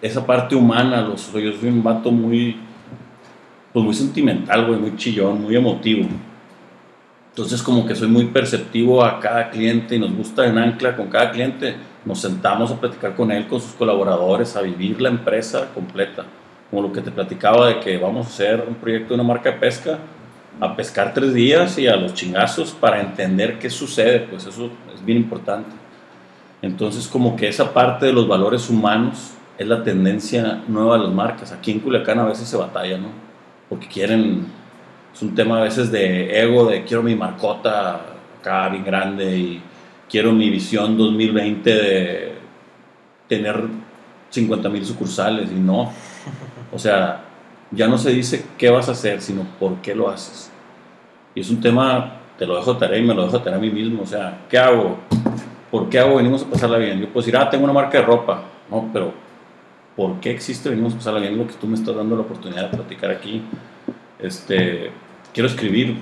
esa parte humana. Los, yo soy un vato muy, pues muy sentimental, güey, muy chillón, muy emotivo. Entonces como que soy muy perceptivo a cada cliente y nos gusta en Ancla con cada cliente. Nos sentamos a platicar con él, con sus colaboradores, a vivir la empresa completa. Como lo que te platicaba de que vamos a hacer un proyecto de una marca de pesca, a pescar tres días y a los chingazos para entender qué sucede, pues eso es bien importante. Entonces como que esa parte de los valores humanos es la tendencia nueva de las marcas. Aquí en Culiacán a veces se batalla, ¿no? Porque quieren, es un tema a veces de ego, de quiero mi marcota acá bien grande y quiero mi visión 2020 de tener 50 mil sucursales y no. O sea, ya no se dice qué vas a hacer, sino por qué lo haces. Y es un tema, te lo dejo de tarea y me lo dejo de tarea a mí mismo. O sea, ¿qué hago? ¿Por qué hago? Venimos a pasarla bien. Yo puedo decir, ah, tengo una marca de ropa. No, pero ¿por qué existe Venimos a pasarla bien? Lo que tú me estás dando la oportunidad de platicar aquí. Este, quiero escribir.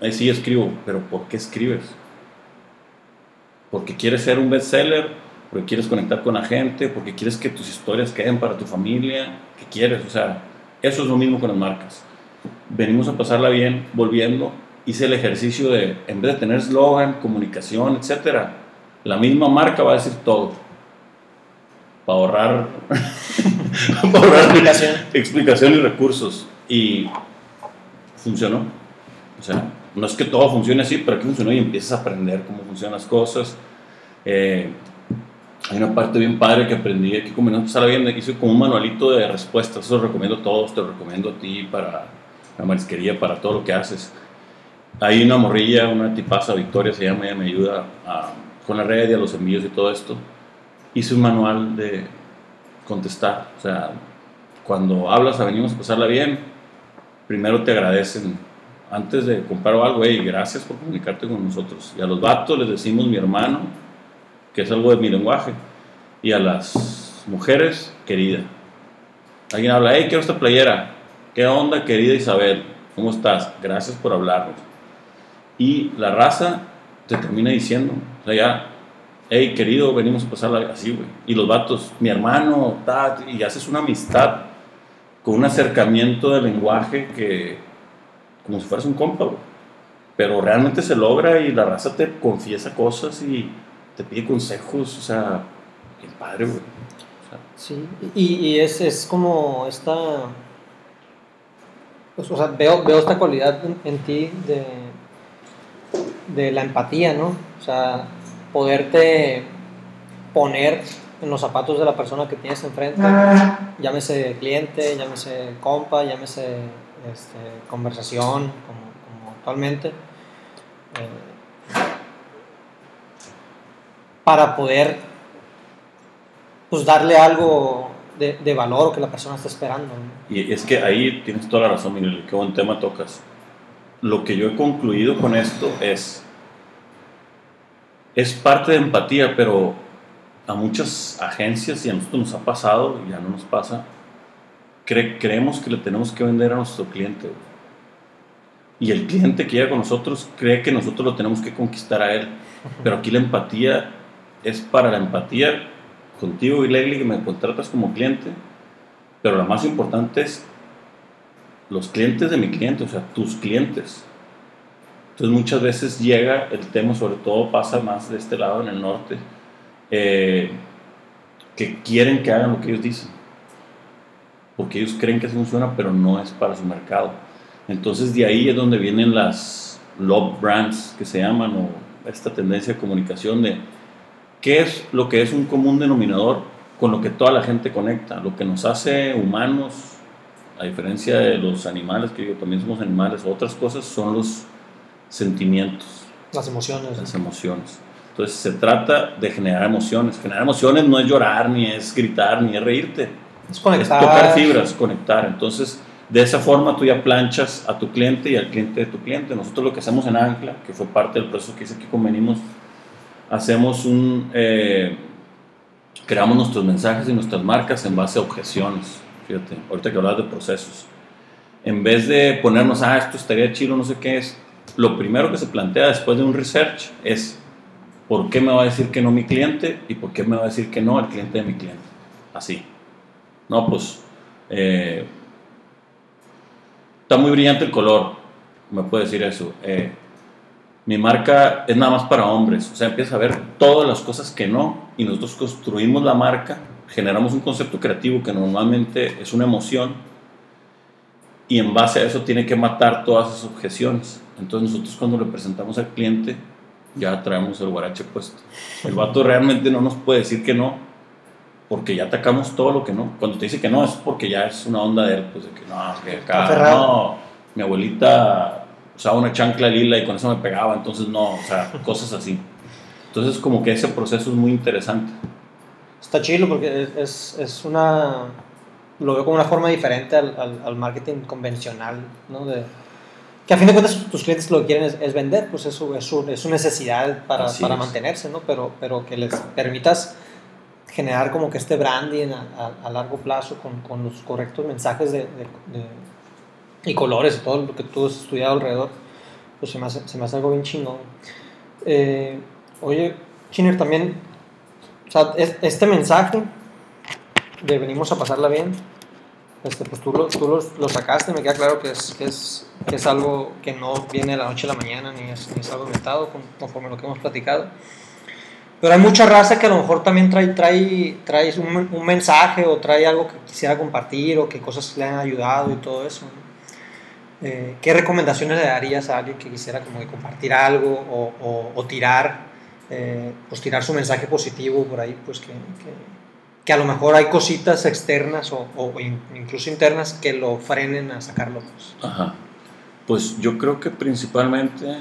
Ahí sí escribo, pero ¿por qué escribes? Porque quieres ser un bestseller, porque quieres conectar con la gente, porque quieres que tus historias queden para tu familia. ¿Qué quieres? O sea, Eso es lo mismo con las marcas. Venimos a pasarla bien, volviendo. Hice el ejercicio de, en vez de tener eslogan, comunicación, etcétera, la misma marca va a decir todo. Para ahorrar, para ahorrar
Explicación.
explicación y recursos. Y funcionó. O sea, no es que todo funcione así, pero aquí funcionó y empiezas a aprender cómo funcionan las cosas. Eh, hay una parte bien padre que aprendí aquí como no pasara bien, hice como un manualito de respuestas, eso lo recomiendo a todos, te lo recomiendo a ti para la marisquería, para todo lo que haces. Hay una morrilla, una tipaza, Victoria se llama, ella me ayuda con la red y a los envíos y todo esto. Hice un manual de contestar, o sea, cuando hablas venimos a pasarla bien, primero te agradecen antes de comprar algo, hey, gracias por comunicarte con nosotros. Y a los vatos les decimos mi hermano, que es algo de mi lenguaje. Y a las mujeres, querida. Alguien habla, hey, quiero esta playera. ¿Qué onda, querida Isabel? ¿Cómo estás? Gracias por hablarnos. Y la raza te termina diciendo, o sea, ya, hey, querido, venimos a pasarla así, güey. Y los vatos, mi hermano, ta, y haces una amistad con un acercamiento de lenguaje que, como si fueras un compa, güey. Pero realmente se logra y la raza te confiesa cosas y te pide consejos, o sea, bien padre, güey.
Sí, y, y es, es como esta. pues, o sea, veo, veo esta cualidad en, en ti de, de la empatía, ¿no? O sea, poderte poner en los zapatos de la persona que tienes enfrente, llámese cliente, llámese compa, llámese este, conversación, como, actualmente, eh, para poder pues darle algo de, valor que la persona está esperando.
Y es que ahí tienes toda la razón, Miguel, qué buen tema tocas. Lo que yo he concluido con esto es, es parte de empatía, pero a muchas agencias y a nosotros nos ha pasado, y ya no nos pasa, cre- creemos que le tenemos que vender a nuestro cliente. Y el cliente que llega con nosotros cree que nosotros lo tenemos que conquistar a él. Pero aquí la empatía es para la empatía contigo y Leslie que me contratas como cliente. Pero la más importante es los clientes de mi cliente, o sea, tus clientes. Entonces muchas veces llega el tema, sobre todo pasa más de este lado en el norte, eh, que quieren que hagan lo que ellos dicen. Porque ellos creen que funciona, pero no es para su mercado. Entonces de ahí es donde vienen las love brands que se llaman, o esta tendencia de comunicación de qué es lo que es un común denominador con lo que toda la gente conecta, lo que nos hace humanos, a diferencia de los animales, que digo, también somos animales, otras cosas son los sentimientos,
Las emociones.
las emociones. Entonces se trata de generar emociones. Generar emociones no es llorar, ni es gritar, ni es reírte.
Es
Es
conectar.
tocar fibras, conectar. Entonces, de esa forma tú ya planchas a tu cliente y al cliente de tu cliente. Nosotros lo que hacemos en Ancla, que fue parte del proceso que hice aquí con Venimos, hacemos un... eh, creamos nuestros mensajes y nuestras marcas en base a objeciones. Fíjate, ahorita que hablas de procesos. En vez de ponernos, ah, esto estaría chido, no sé qué es, lo primero que se plantea después de un research es, ¿por qué me va a decir que no mi cliente y por qué me va a decir que no el cliente de mi cliente? Así. No, pues eh, está muy brillante el color, me puede decir eso. Eh, mi marca es nada más para hombres, o sea, empieza a ver todas las cosas que no y nosotros construimos la marca, generamos un concepto creativo que normalmente es una emoción y en base a eso tiene que matar todas esas objeciones. Entonces nosotros cuando le presentamos al cliente ya traemos el guarache puesto. El vato realmente no nos puede decir que no, porque ya atacamos todo lo que no. Cuando te dice que no es porque ya es una onda de él, pues de que no, que acá, no, mi abuelita usaba una chancla lila y con eso me pegaba, entonces no, o sea, cosas así. Entonces como que ese proceso es muy interesante.
Está chido porque es, es, es una. Lo veo como una forma diferente al, al, al marketing convencional, ¿no? De, que a fin de cuentas tus clientes lo que quieren es, es vender, pues es su, es su, es su necesidad para, para mantenerse, ¿no? Pero, pero que les permitas generar como que este branding a, a, a largo plazo con, con, los correctos mensajes de, de, de, y colores y todo lo que tú has estudiado alrededor, pues se me hace, se me hace algo bien chingón. Eh, oye, Chiner, también, o sea, es- este mensaje de venimos a pasarla bien, este, pues tú, lo, tú los- lo sacaste, me queda claro que es, que, es, que es algo que no viene de la noche a la mañana, ni es, ni es algo inventado, con- conforme lo que hemos platicado. Pero hay mucha raza que a lo mejor también trae, trae, trae un, un mensaje o trae algo que quisiera compartir o que cosas le han ayudado y todo eso. ¿no? Eh, ¿Qué recomendaciones le darías a alguien que quisiera como que compartir algo o, o- o tirar, eh, pues tirar su mensaje positivo por ahí, pues que, que- que a lo mejor hay cositas externas o, o in- incluso internas que lo frenen a sacarlo? Pues?
Ajá. Pues yo creo que principalmente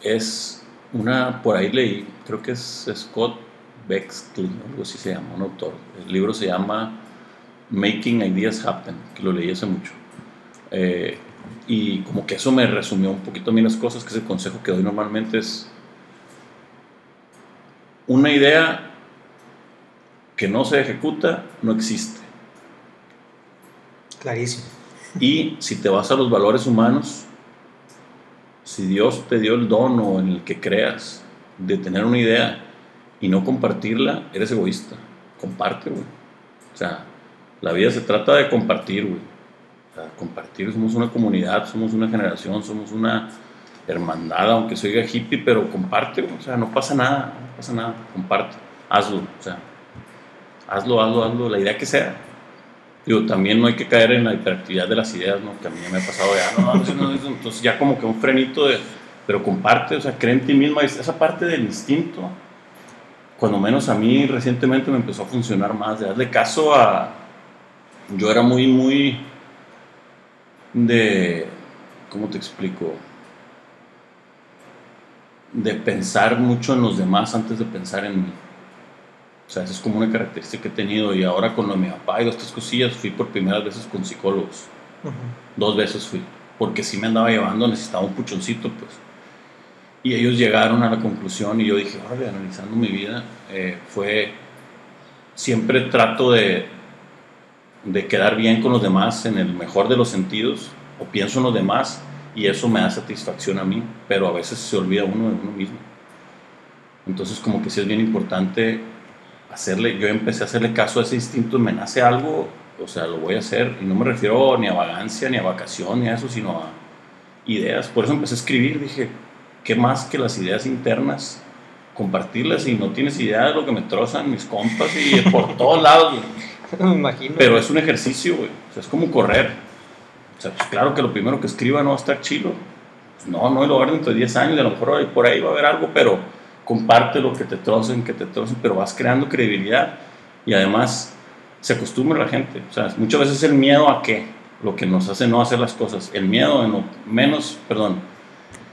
es una, por ahí leí, creo que es Scott Bexley, algo así se llama, un autor. El libro se llama Making Ideas Happen, que lo leí hace mucho. Eh, y como que eso me resumió un poquito a mí las cosas, que es el consejo que doy normalmente es una idea que no se ejecuta, no existe.
Clarísimo.
Y si te vas a los valores humanos, si Dios te dio el don o en el que creas de tener una idea y no compartirla, eres egoísta. Comparte, güey. O sea, la vida se trata de compartir, güey. O sea, compartir, somos una comunidad, somos una generación, somos una hermandad, aunque soy hippie, pero comparte, güey. O sea, no pasa nada, no pasa nada, comparte, hazlo, o sea, hazlo, hazlo, hazlo, la idea que sea. Digo, también no hay que caer en la hiperactividad de las ideas, ¿no? Que a mí me ha pasado ya, no, no, no, entonces ya como que un frenito de, pero comparte, o sea, cree en ti misma, es- esa parte del instinto, cuando menos a mí recientemente me empezó a funcionar más, de darle caso a, yo era muy, muy de, ¿cómo te explico? De pensar mucho en los demás antes de pensar en mí. O sea, esa es como una característica que he tenido y ahora con lo de mi papá y estas cosillas fui por primeras veces con psicólogos.
Ujú.
Dos veces fui, porque sí me andaba llevando, necesitaba un puchoncito, pues. Y ellos llegaron a la conclusión y yo dije, órale, analizando mi vida, eh, fue, siempre trato de, de quedar bien con los demás en el mejor de los sentidos, o pienso en los demás y eso me da satisfacción a mí, pero a veces se olvida uno de uno mismo. Entonces como que sí es bien importante hacerle, yo empecé a hacerle caso a ese instinto, me nace algo, o sea, lo voy a hacer, y no me refiero ni a vagancia, ni a vacación, ni a eso, sino a ideas. Por eso empecé a escribir, dije, ¿qué más que las ideas internas? Compartirlas y no tienes idea de lo que me trozan mis compas y por todos lados.
Me imagino.
Pero es un ejercicio, güey. O sea, es como correr. O sea, pues claro que lo primero que escriba no va a estar chido. Pues no, no, y lo va a ver dentro de 10 años, y a lo mejor por ahí va a haber algo, pero comparte lo que te trocen, que te trocen, pero vas creando credibilidad y además se acostumbra la gente. O sea, muchas veces el miedo a qué, lo que nos hace no hacer las cosas. El miedo en lo menos, perdón,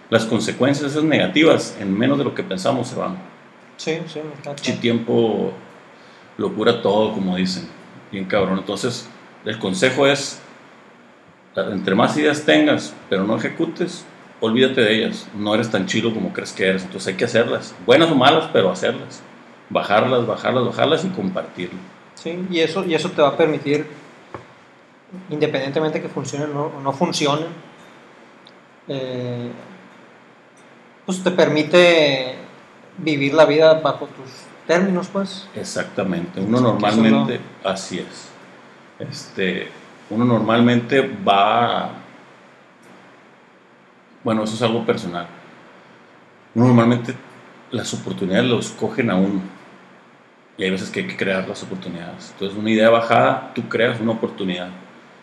las consecuencias esas negativas en menos de lo que pensamos se van.
Sí, sí, me está
Chi tiempo lo cura todo, como dicen. Bien cabrón. Entonces, el consejo es, entre más ideas tengas, pero no ejecutes, olvídate de ellas. No eres tan chido como crees que eres. Entonces hay que hacerlas. Buenas o malas, pero hacerlas. Bajarlas, bajarlas, bajarlas y compartirlo.
Sí, y eso, y eso te va a permitir, independientemente que funcionen o no, no funcionen, eh, pues te permite vivir la vida bajo tus términos, pues.
Exactamente. Uno normalmente, así es. Este, uno normalmente va, bueno, eso es algo personal. Normalmente las oportunidades los cogen a uno. Y hay veces que hay que crear las oportunidades. Entonces, una idea bajada, tú creas una oportunidad.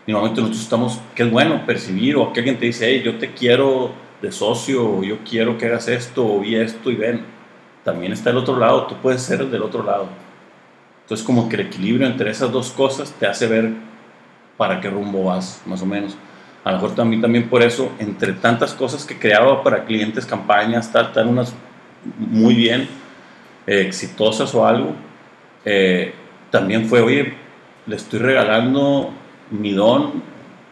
Y normalmente nosotros estamos, que es bueno percibir, o que alguien te dice, hey, yo te quiero de socio, o yo quiero que hagas esto, o vi esto, y ven, también está el otro lado, tú puedes ser el del otro lado. Entonces, como que el equilibrio entre esas dos cosas te hace ver para qué rumbo vas, más o menos. A lo mejor también, también por eso, entre tantas cosas que creaba para clientes, campañas, tal, tal, unas muy bien, eh, exitosas o algo, eh, también fue, oye, le estoy regalando mi don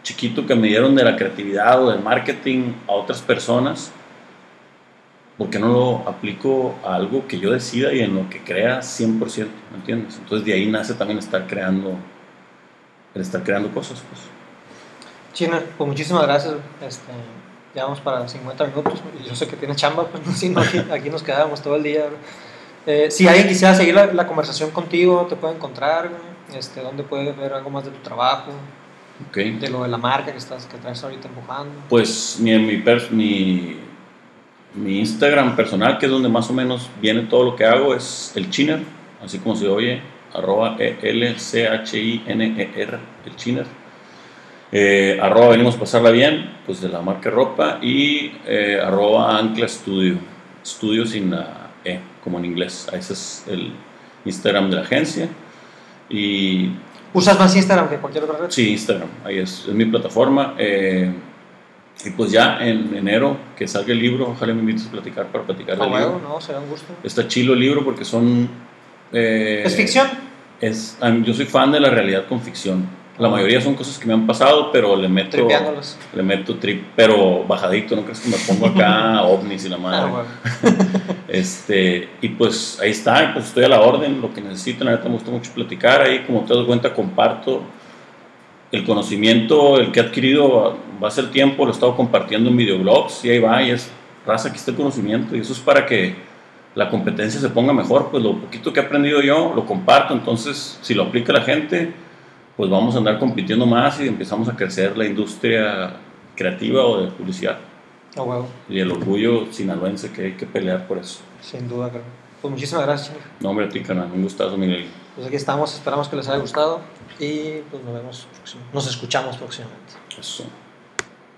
chiquito que me dieron de la creatividad o del marketing a otras personas, ¿por qué no lo aplico a algo que yo decida y en lo que crea 100%? ¿Me entiendes? Entonces de ahí nace también estar creando, el estar creando cosas. Pues.
China, pues muchísimas gracias. Este, ya vamos para 50 minutos. Y yo sé que tienes chamba, pues no, aquí, aquí nos quedábamos todo el día. Eh, si alguien quisiera seguir la, la, conversación contigo, te puede encontrar. Este, ¿Dónde puede ver algo más de tu trabajo?
Okay.
De lo de la marca que, estás, que traes ahorita empujando.
Pues mi, mi, mi, mi, Instagram personal, que es donde más o menos viene todo lo que hago, es el Chiner, así como se oye, arroba e L-C-H-I-N-E-R, el Chiner. Eh, arroba venimos a pasarla bien, pues de la marca ropa, y eh, arroba ancla studio, estudio sin la E, como en inglés. Ese es el Instagram de la agencia. Y
¿Usas más Instagram que cualquier otra red?
Sí, Instagram, ahí es, es mi plataforma. Eh, y pues ya en enero que salga el libro, ojalá me invites a platicar para platicar del
libro. no, será un gusto.
Está chilo el libro porque son...
Eh, ¿Es ficción?
Es, yo soy fan de la realidad con ficción. La mayoría son cosas que me han pasado, pero le meto. Le meto trip, pero bajadito, no crees que me pongo acá ovnis y la madre. Ah, este, y pues ahí está, pues estoy a la orden, lo que necesiten, la me gusta mucho platicar ahí, como te das cuenta, comparto el conocimiento, el que he adquirido va a ser tiempo, lo he estado compartiendo en videoblogs y ahí va, y es raza, aquí está el conocimiento y eso es para que la competencia se ponga mejor, pues lo poquito que he aprendido yo lo comparto, entonces si lo aplica la gente pues vamos a andar compitiendo más y empezamos a crecer la industria creativa o de publicidad.
Oh,
Y el orgullo sinaloense que hay que pelear por eso.
Sin duda, claro. Pues muchísimas gracias,
No, hombre, a ti, canal. Un gustazo, Miguel.
Pues aquí estamos, esperamos que les haya gustado y pues nos vemos, nos escuchamos próximamente.
Eso.